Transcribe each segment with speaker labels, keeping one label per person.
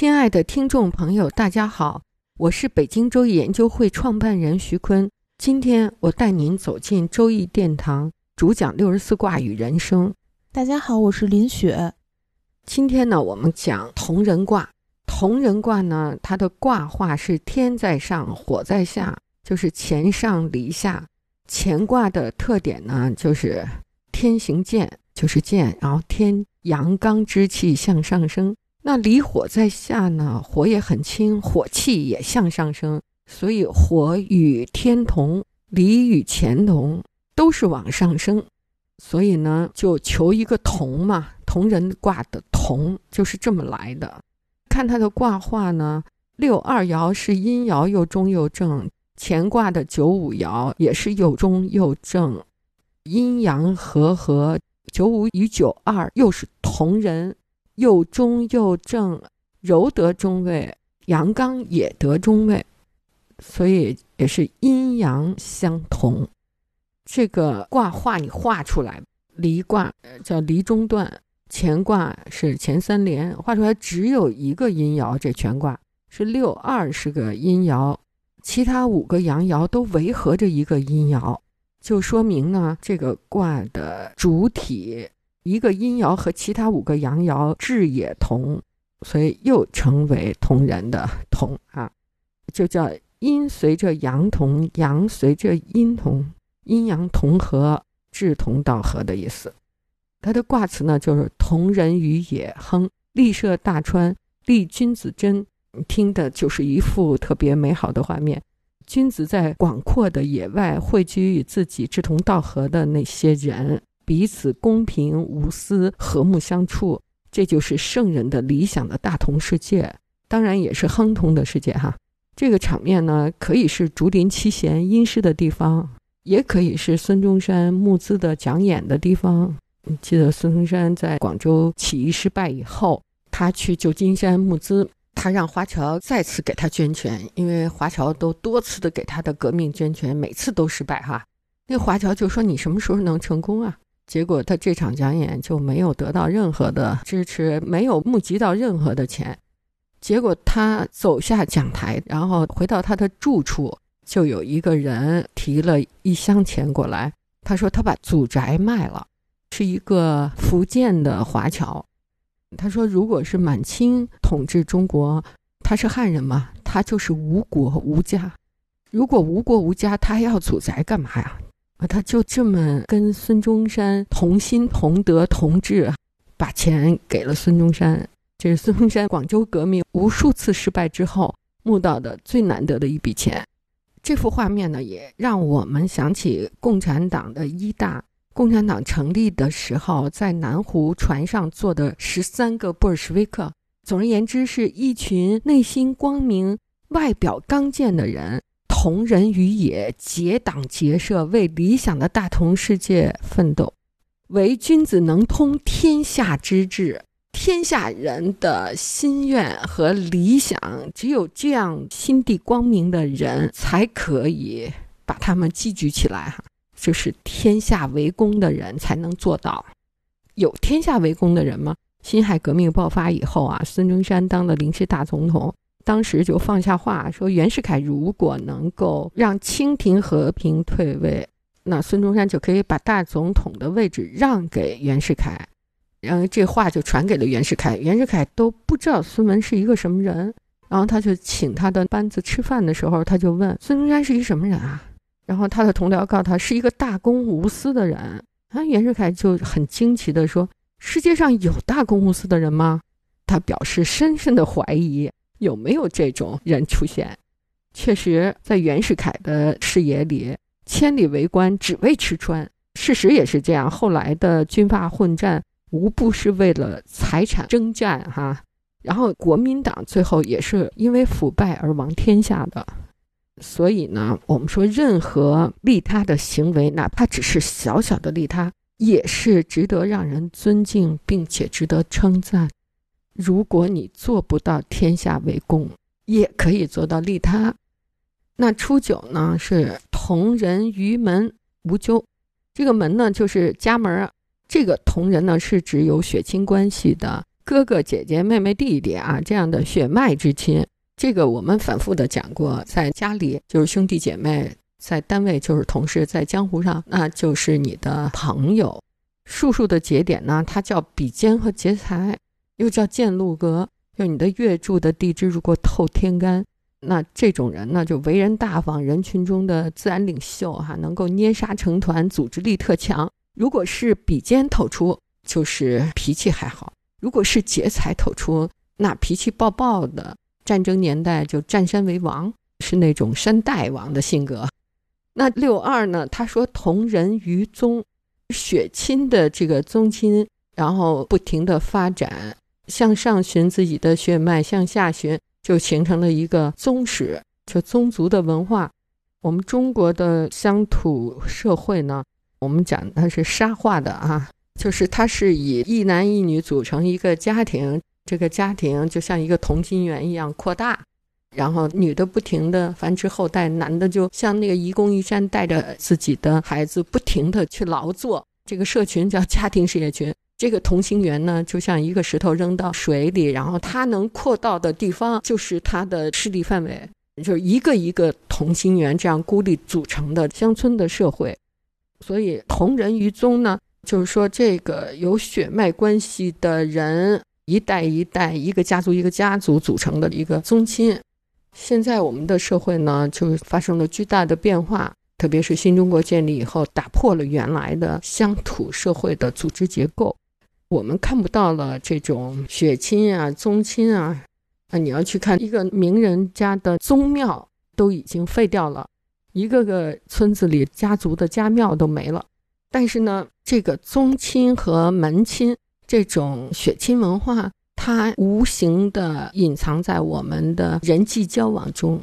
Speaker 1: 亲爱的听众朋友，大家好，我是北京周易研究会创办人徐坤。今天我带您走进周易殿堂，主讲六十四卦与人生。
Speaker 2: 大家好，我是林雪。
Speaker 1: 今天呢，我们讲同人卦。同人卦呢，它的卦画是天在上，火在下，就是乾上离下。乾卦的特点呢，就是天行健，就是健，然后天阳刚之气向上升。那离火在下呢，火也很轻，火气也向上升，所以火与天同，离与乾同，都是往上升，所以呢，就求一个同嘛，同人卦的同就是这么来的。看它的卦画呢，六二爻是阴爻，又中又正；乾卦的九五爻也是又中又正，阴阳和合，九五与九二又是同人。又中又正，柔得中位，阳刚也得中位，所以也是阴阳相同。这个卦画你画出来，离卦叫离中断，乾卦是乾三连，画出来只有一个阴爻，这全卦是六二是个阴爻，其他五个阳爻都围合着一个阴爻，就说明呢这个卦的主体。一个阴爻和其他五个阳爻质也同，所以又成为同人的同啊，就叫阴随着阳同，阳随着阴同，阴阳同和，志同道合的意思。它的卦辞呢，就是同人于野，亨，立涉大川，立君子贞，听的就是一幅特别美好的画面。君子在广阔的野外汇聚与自己志同道合的那些人。彼此公平无私、和睦相处，这就是圣人的理想的大同世界，当然也是亨通的世界哈。这个场面呢，可以是竹林七贤吟诗的地方，也可以是孙中山募资的讲演的地方。记得孙中山在广州起义失败以后，他去旧金山募资，他让华侨再次给他捐钱，因为华侨都多次的给他的革命捐钱，每次都失败哈。那华侨就说：“你什么时候能成功啊？”结果他这场讲演就没有得到任何的支持，没有募集到任何的钱。结果他走下讲台，然后回到他的住处，就有一个人提了一箱钱过来。他说他把祖宅卖了，是一个福建的华侨。他说，如果是满清统治中国，他是汉人嘛，他就是无国无家。如果无国无家，他还要祖宅干嘛呀？啊，他就这么跟孙中山同心同德同志，把钱给了孙中山。这是孙中山广州革命无数次失败之后募到的最难得的一笔钱。这幅画面呢，也让我们想起共产党的一大。共产党成立的时候，在南湖船上坐的十三个布尔什维克。总而言之，是一群内心光明、外表刚健的人。同人于野，结党结社，为理想的大同世界奋斗。唯君子能通天下之志，天下人的心愿和理想，只有这样心地光明的人，才可以把他们寄聚起来。哈，就是天下为公的人才能做到。有天下为公的人吗？辛亥革命爆发以后啊，孙中山当了临时大总统。当时就放下话说，袁世凯如果能够让清廷和平退位，那孙中山就可以把大总统的位置让给袁世凯。然后这话就传给了袁世凯，袁世凯都不知道孙文是一个什么人。然后他就请他的班子吃饭的时候，他就问孙中山是一什么人啊？然后他的同僚告诉他是一个大公无私的人。啊，袁世凯就很惊奇地说：“世界上有大公无私的人吗？”他表示深深的怀疑。有没有这种人出现？确实，在袁世凯的视野里，千里为官只为吃穿，事实也是这样。后来的军阀混战，无不是为了财产征战哈。然后国民党最后也是因为腐败而亡天下的。所以呢，我们说任何利他的行为，哪怕只是小小的利他，也是值得让人尊敬，并且值得称赞。如果你做不到天下为公，也可以做到利他。那初九呢，是同人于门无咎。这个门呢，就是家门。这个同人呢，是指有血亲关系的哥哥姐姐、妹妹弟弟啊，这样的血脉之亲。这个我们反复的讲过，在家里就是兄弟姐妹，在单位就是同事，在江湖上那就是你的朋友。术数的节点呢，它叫比肩和劫财，又叫见禄格。就你的月柱的地支如果透天干，那这种人呢就为人大方，人群中的自然领袖哈，能够捏沙成团，组织力特强。如果是比肩透出，就是脾气还好；如果是劫财透出，那脾气暴暴的。战争年代就占山为王，是那种山大王的性格。那六二呢？他说同人于宗，血亲的这个宗亲，然后不停的发展，向上寻自己的血脉，向下寻就形成了一个宗室，就宗族的文化。我们中国的乡土社会呢，我们讲它是沙化的啊，就是它是以一男一女组成一个家庭。这个家庭就像一个同心圆一样扩大，然后女的不停的繁殖后代，男的就像那个愚公移山，带着自己的孩子不停的去劳作。这个社群叫家庭事业群。这个同心圆呢，就像一个石头扔到水里，然后它能扩到的地方就是它的势力范围，就是一个一个同心圆这样孤立组成的乡村的社会。所以同人于宗呢，就是说这个有血脉关系的人。一代一代，一个家族一个家族组成的一个宗亲。现在我们的社会呢，就发生了巨大的变化，特别是新中国建立以后，打破了原来的乡土社会的组织结构。我们看不到了这种血亲啊、宗亲啊。啊，你要去看一个名人家的宗庙，都已经废掉了，一个个村子里家族的家庙都没了。但是呢，这个宗亲和门亲。这种血亲文化，它无形的隐藏在我们的人际交往中。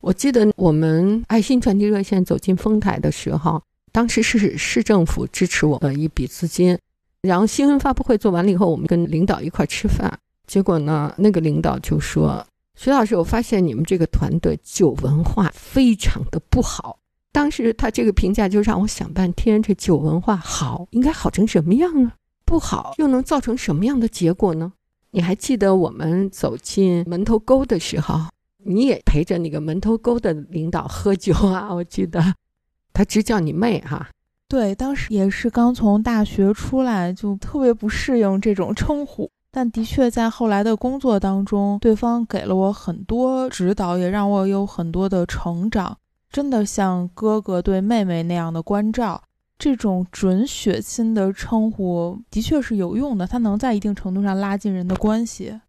Speaker 1: 我记得我们爱心传递热线走进丰台的时候，当时是市政府支持我的一笔资金。然后新闻发布会做完了以后，我们跟领导一块吃饭，结果呢，那个领导就说：“徐老师，我发现你们这个团队酒文化非常的不好。”当时他这个评价就让我想半天，这酒文化好应该好成什么样啊？不好，又能造成什么样的结果呢？你还记得我们走进门头沟的时候，你也陪着那个门头沟的领导喝酒啊？我记得，他直叫你妹哈。
Speaker 2: 对，当时也是刚从大学出来，就特别不适应这种称呼。但的确在后来的工作当中，对方给了我很多指导，也让我有很多的成长。真的像哥哥对妹妹那样的关照。这种准血亲的称呼的确是有用的，它能在一定程度上拉近人的关系。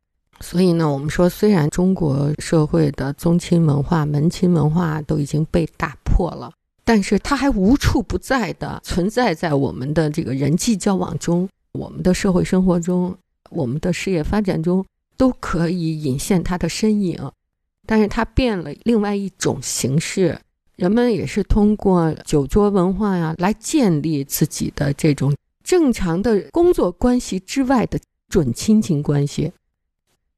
Speaker 1: 所以呢，我们说，虽然中国社会的宗亲文化、门亲文化都已经被打破了，但是它还无处不在的存在在我们的这个人际交往中、我们的社会生活中、我们的事业发展中，都可以隐现它的身影。但是它变了另外一种形式。人们也是通过酒桌文化呀，来建立自己的这种正常的工作关系之外的准亲情关系。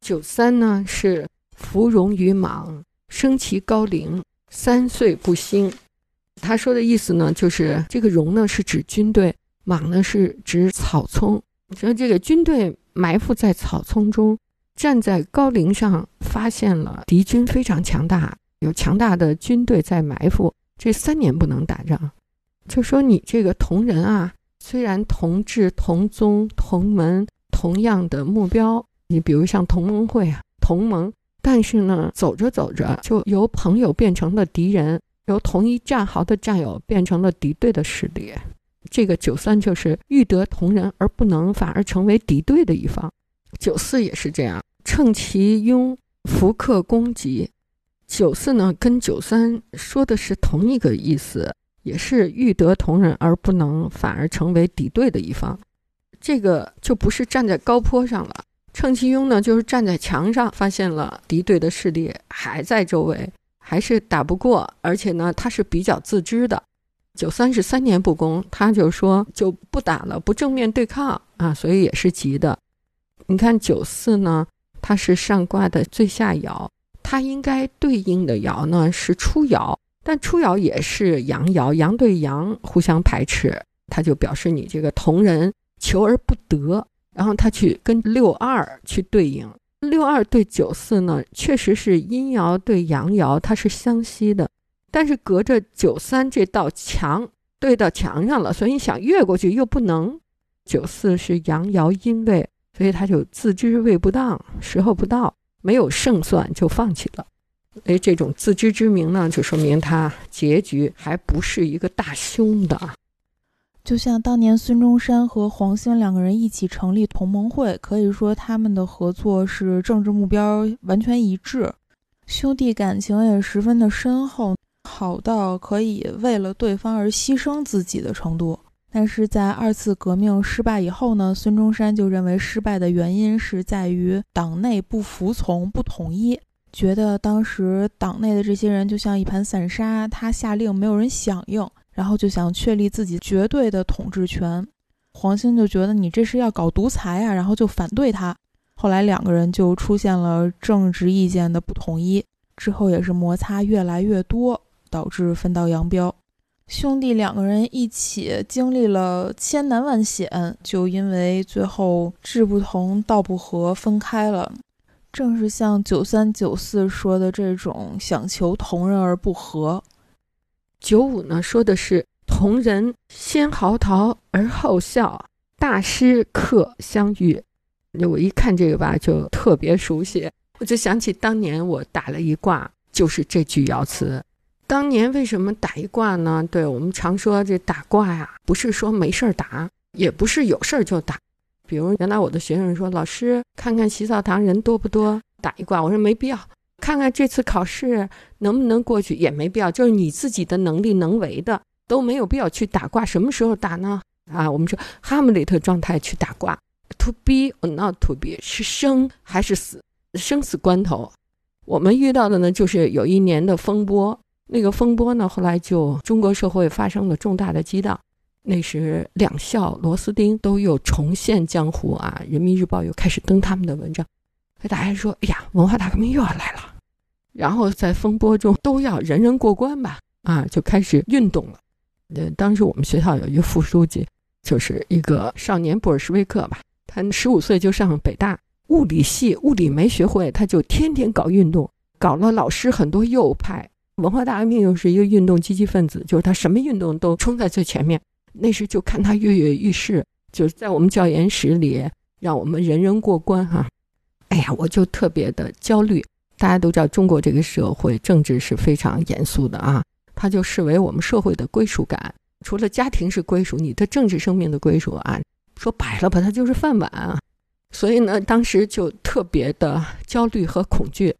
Speaker 1: 九三呢是芙蓉于莽，生其高龄，三岁不兴。他说的意思呢，就是这个戎呢是指军队，莽呢是指草丛。你说这个军队埋伏在草丛中，站在高陵上，发现了敌军非常强大。有强大的军队在埋伏，这三年不能打仗。就说你这个同人啊，虽然同志、同宗、同门，同样的目标，你比如像同盟会啊，同盟，但是呢，走着走着就由朋友变成了敌人，由同一战壕的战友变成了敌对的势力。这个九三就是欲得同人而不能，反而成为敌对的一方。九四也是这样，乘其庸，伏克攻击。九四呢，跟九三说的是同一个意思，也是欲得同人而不能，反而成为敌对的一方。这个就不是站在高坡上了。乘其庸呢，就是站在墙上，发现了敌对的势力还在周围，还是打不过，而且呢，他是比较自知的。九三是三年不攻，他就说就不打了，不正面对抗啊，所以也是急的。你看九四呢，它是上卦的最下爻，它应该对应的爻呢是初爻，但初爻也是阳爻，阳对阳互相排斥，它就表示你这个同人求而不得。然后他去跟六二去对应，六二对九四呢，确实是阴爻对阳爻，它是相吸的。但是隔着九三这道墙对到墙上了，所以想越过去又不能。九四是阳爻阴位，所以他就自知位不当，时候不到，没有胜算就放弃了。哎，这种自知之明呢，就说明他结局还不是一个大凶的。
Speaker 2: 就像当年孙中山和黄兴两个人一起成立同盟会，可以说他们的合作是政治目标完全一致，兄弟感情也十分的深厚。好到可以为了对方而牺牲自己的程度，但是在二次革命失败以后呢，孙中山就认为失败的原因是在于党内不服从、不统一，觉得当时党内的这些人就像一盘散沙，他下令没有人响应，然后就想确立自己绝对的统治权。黄兴就觉得你这是要搞独裁啊，然后就反对他。后来两个人就出现了政治意见的不统一，之后也是摩擦越来越多。导致分道扬镳，兄弟两个人一起经历了千难万险，就因为最后志不同道不合分开了。正是像九三九四说的这种想求同人而不和。
Speaker 1: 九五呢说的是同人先嚎啕而后笑，大师客相遇。我一看这个吧，就特别熟悉，我就想起当年我打了一卦，就是这句爻辞。当年为什么打一卦呢？对我们常说这打卦呀，不是说没事儿打，也不是有事儿就打。比如原来我的学生说：“老师，看看洗澡堂人多不多，打一卦。”我说没必要。看看这次考试能不能过去，也没必要。就是你自己的能力能为的，都没有必要去打卦。什么时候打呢？啊，我们说哈姆雷特状态去打卦，to be or not to be，是生还是死？生死关头，我们遇到的呢，就是有一年的风波。那个风波呢，后来就中国社会发生了重大的激荡。那时两校螺丝钉都又重现江湖啊，《人民日报》又开始登他们的文章，大家说：“哎呀，文化大革命又要来了。”然后在风波中都要人人过关吧，啊，就开始运动了。呃，当时我们学校有一个副书记，就是一个少年布尔什维克吧，他十五岁就上北大物理系，物理没学会，他就天天搞运动，搞了老师很多右派。文化大革命又是一个运动积极分子，就是他什么运动都冲在最前面。那时就看他跃跃欲试，就是在我们教研室里让我们人人过关哈。哎呀，我就特别的焦虑。大家都知道，中国这个社会政治是非常严肃的啊，它就视为我们社会的归属感，除了家庭是归属，你的政治生命的归属啊，说白了吧，它就是饭碗啊。所以呢，当时就特别的焦虑和恐惧。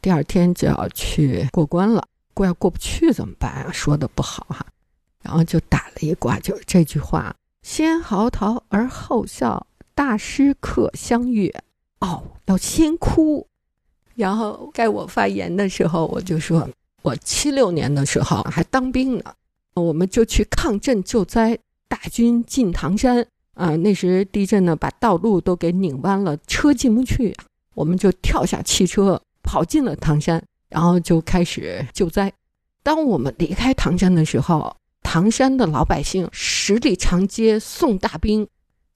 Speaker 1: 第二天就要去过关了。过要过不去怎么办啊？说的不好哈，然后就打了一卦，就是这句话：先嚎啕而后笑，大师客相悦。哦，要先哭。然后该我发言的时候，我就说，我七六年的时候还当兵呢，我们就去抗震救灾，大军进唐山啊。那时地震呢，把道路都给拧弯了，车进不去，我们就跳下汽车跑进了唐山。然后就开始救灾。当我们离开唐山的时候，唐山的老百姓十里长街送大兵，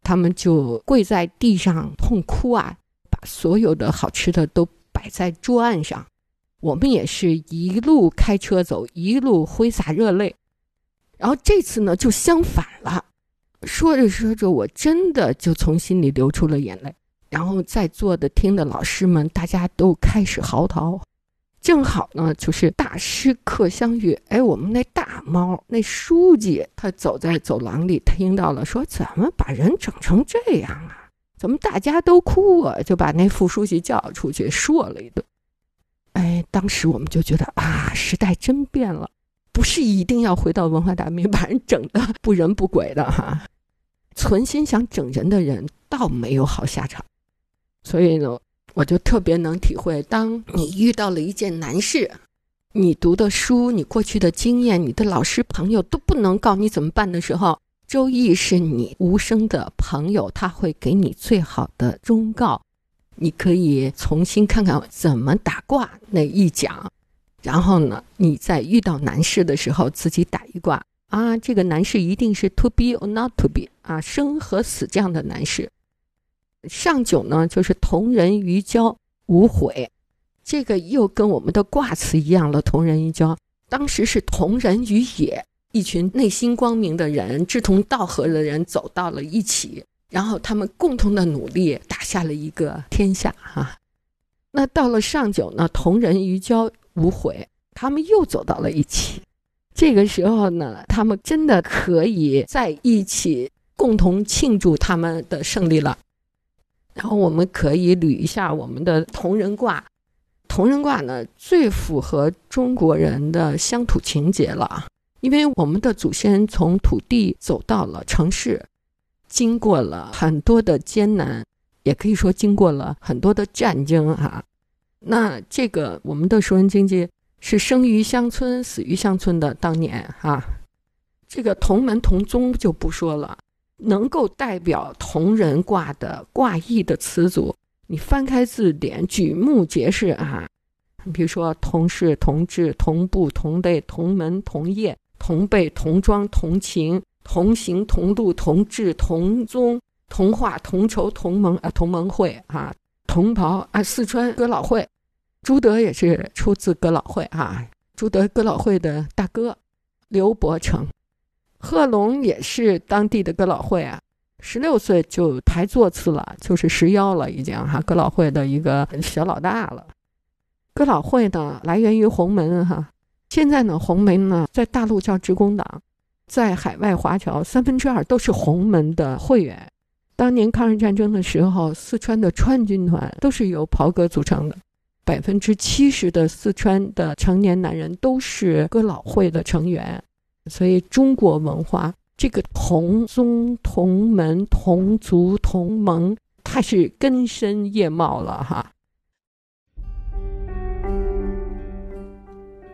Speaker 1: 他们就跪在地上痛哭啊，把所有的好吃的都摆在桌案上。我们也是一路开车走，一路挥洒热泪。然后这次呢，就相反了。说着说着，我真的就从心里流出了眼泪。然后在座的听的老师们，大家都开始嚎啕。正好呢，就是大师客相遇。哎，我们那大猫那书记，他走在走廊里，听到了，说怎么把人整成这样啊？怎么大家都哭啊？就把那副书记叫出去说了一顿。哎，当时我们就觉得啊，时代真变了。不是一定要回到文化大革命把人整的不人不鬼的哈。存心想整人的人，倒没有好下场。所以呢，我就特别能体会，当你遇到了一件难事，你读的书、你过去的经验、你的老师朋友都不能告你怎么办的时候，周易是你无声的朋友，他会给你最好的忠告。你可以重新看看怎么打卦那一讲，然后呢，你在遇到难事的时候自己打一卦啊，这个难事一定是 to be or not to be 啊，生和死这样的难事。上九呢，就是同人于交无悔，这个又跟我们的卦辞一样了。同人于交，当时是同人于野，一群内心光明的人，志同道合的人走到了一起。然后他们共同的努力打下了一个天下哈，那到了上九呢，同人于交无悔，他们又走到了一起。这个时候呢，他们真的可以在一起共同庆祝他们的胜利了。然后我们可以捋一下我们的同人卦，同人卦呢最符合中国人的乡土情节了，因为我们的祖先从土地走到了城市。经过了很多的艰难，也可以说经过了很多的战争哈。那这个我们的熟人经济是生于乡村，死于乡村的当年哈。这个同门同宗就不说了，能够代表同人卦的卦意的词组，你翻开字典，举目皆是啊。比如说同事、同志、同步、同类、同门、同业、同辈、同庄、同情。同行同路同志同宗同化同仇同盟啊同盟会啊同袍啊四川哥老会，朱德也是出自哥老会啊朱德哥老会的大哥刘伯承，贺龙也是当地的哥老会啊，十六岁就排座次了，就是十幺了已经哈哥老会的一个小老大了。哥老会呢来源于洪门哈，现在呢红门呢在大陆叫职工党。在海外华侨三分之二都是红门的会员。当年抗日战争的时候，四川的川军团都是由袍哥组成的，百分之七十的四川的成年男人都是哥老会的成员。所以，中国文化这个同宗同门同族同盟，它是根深叶茂了哈。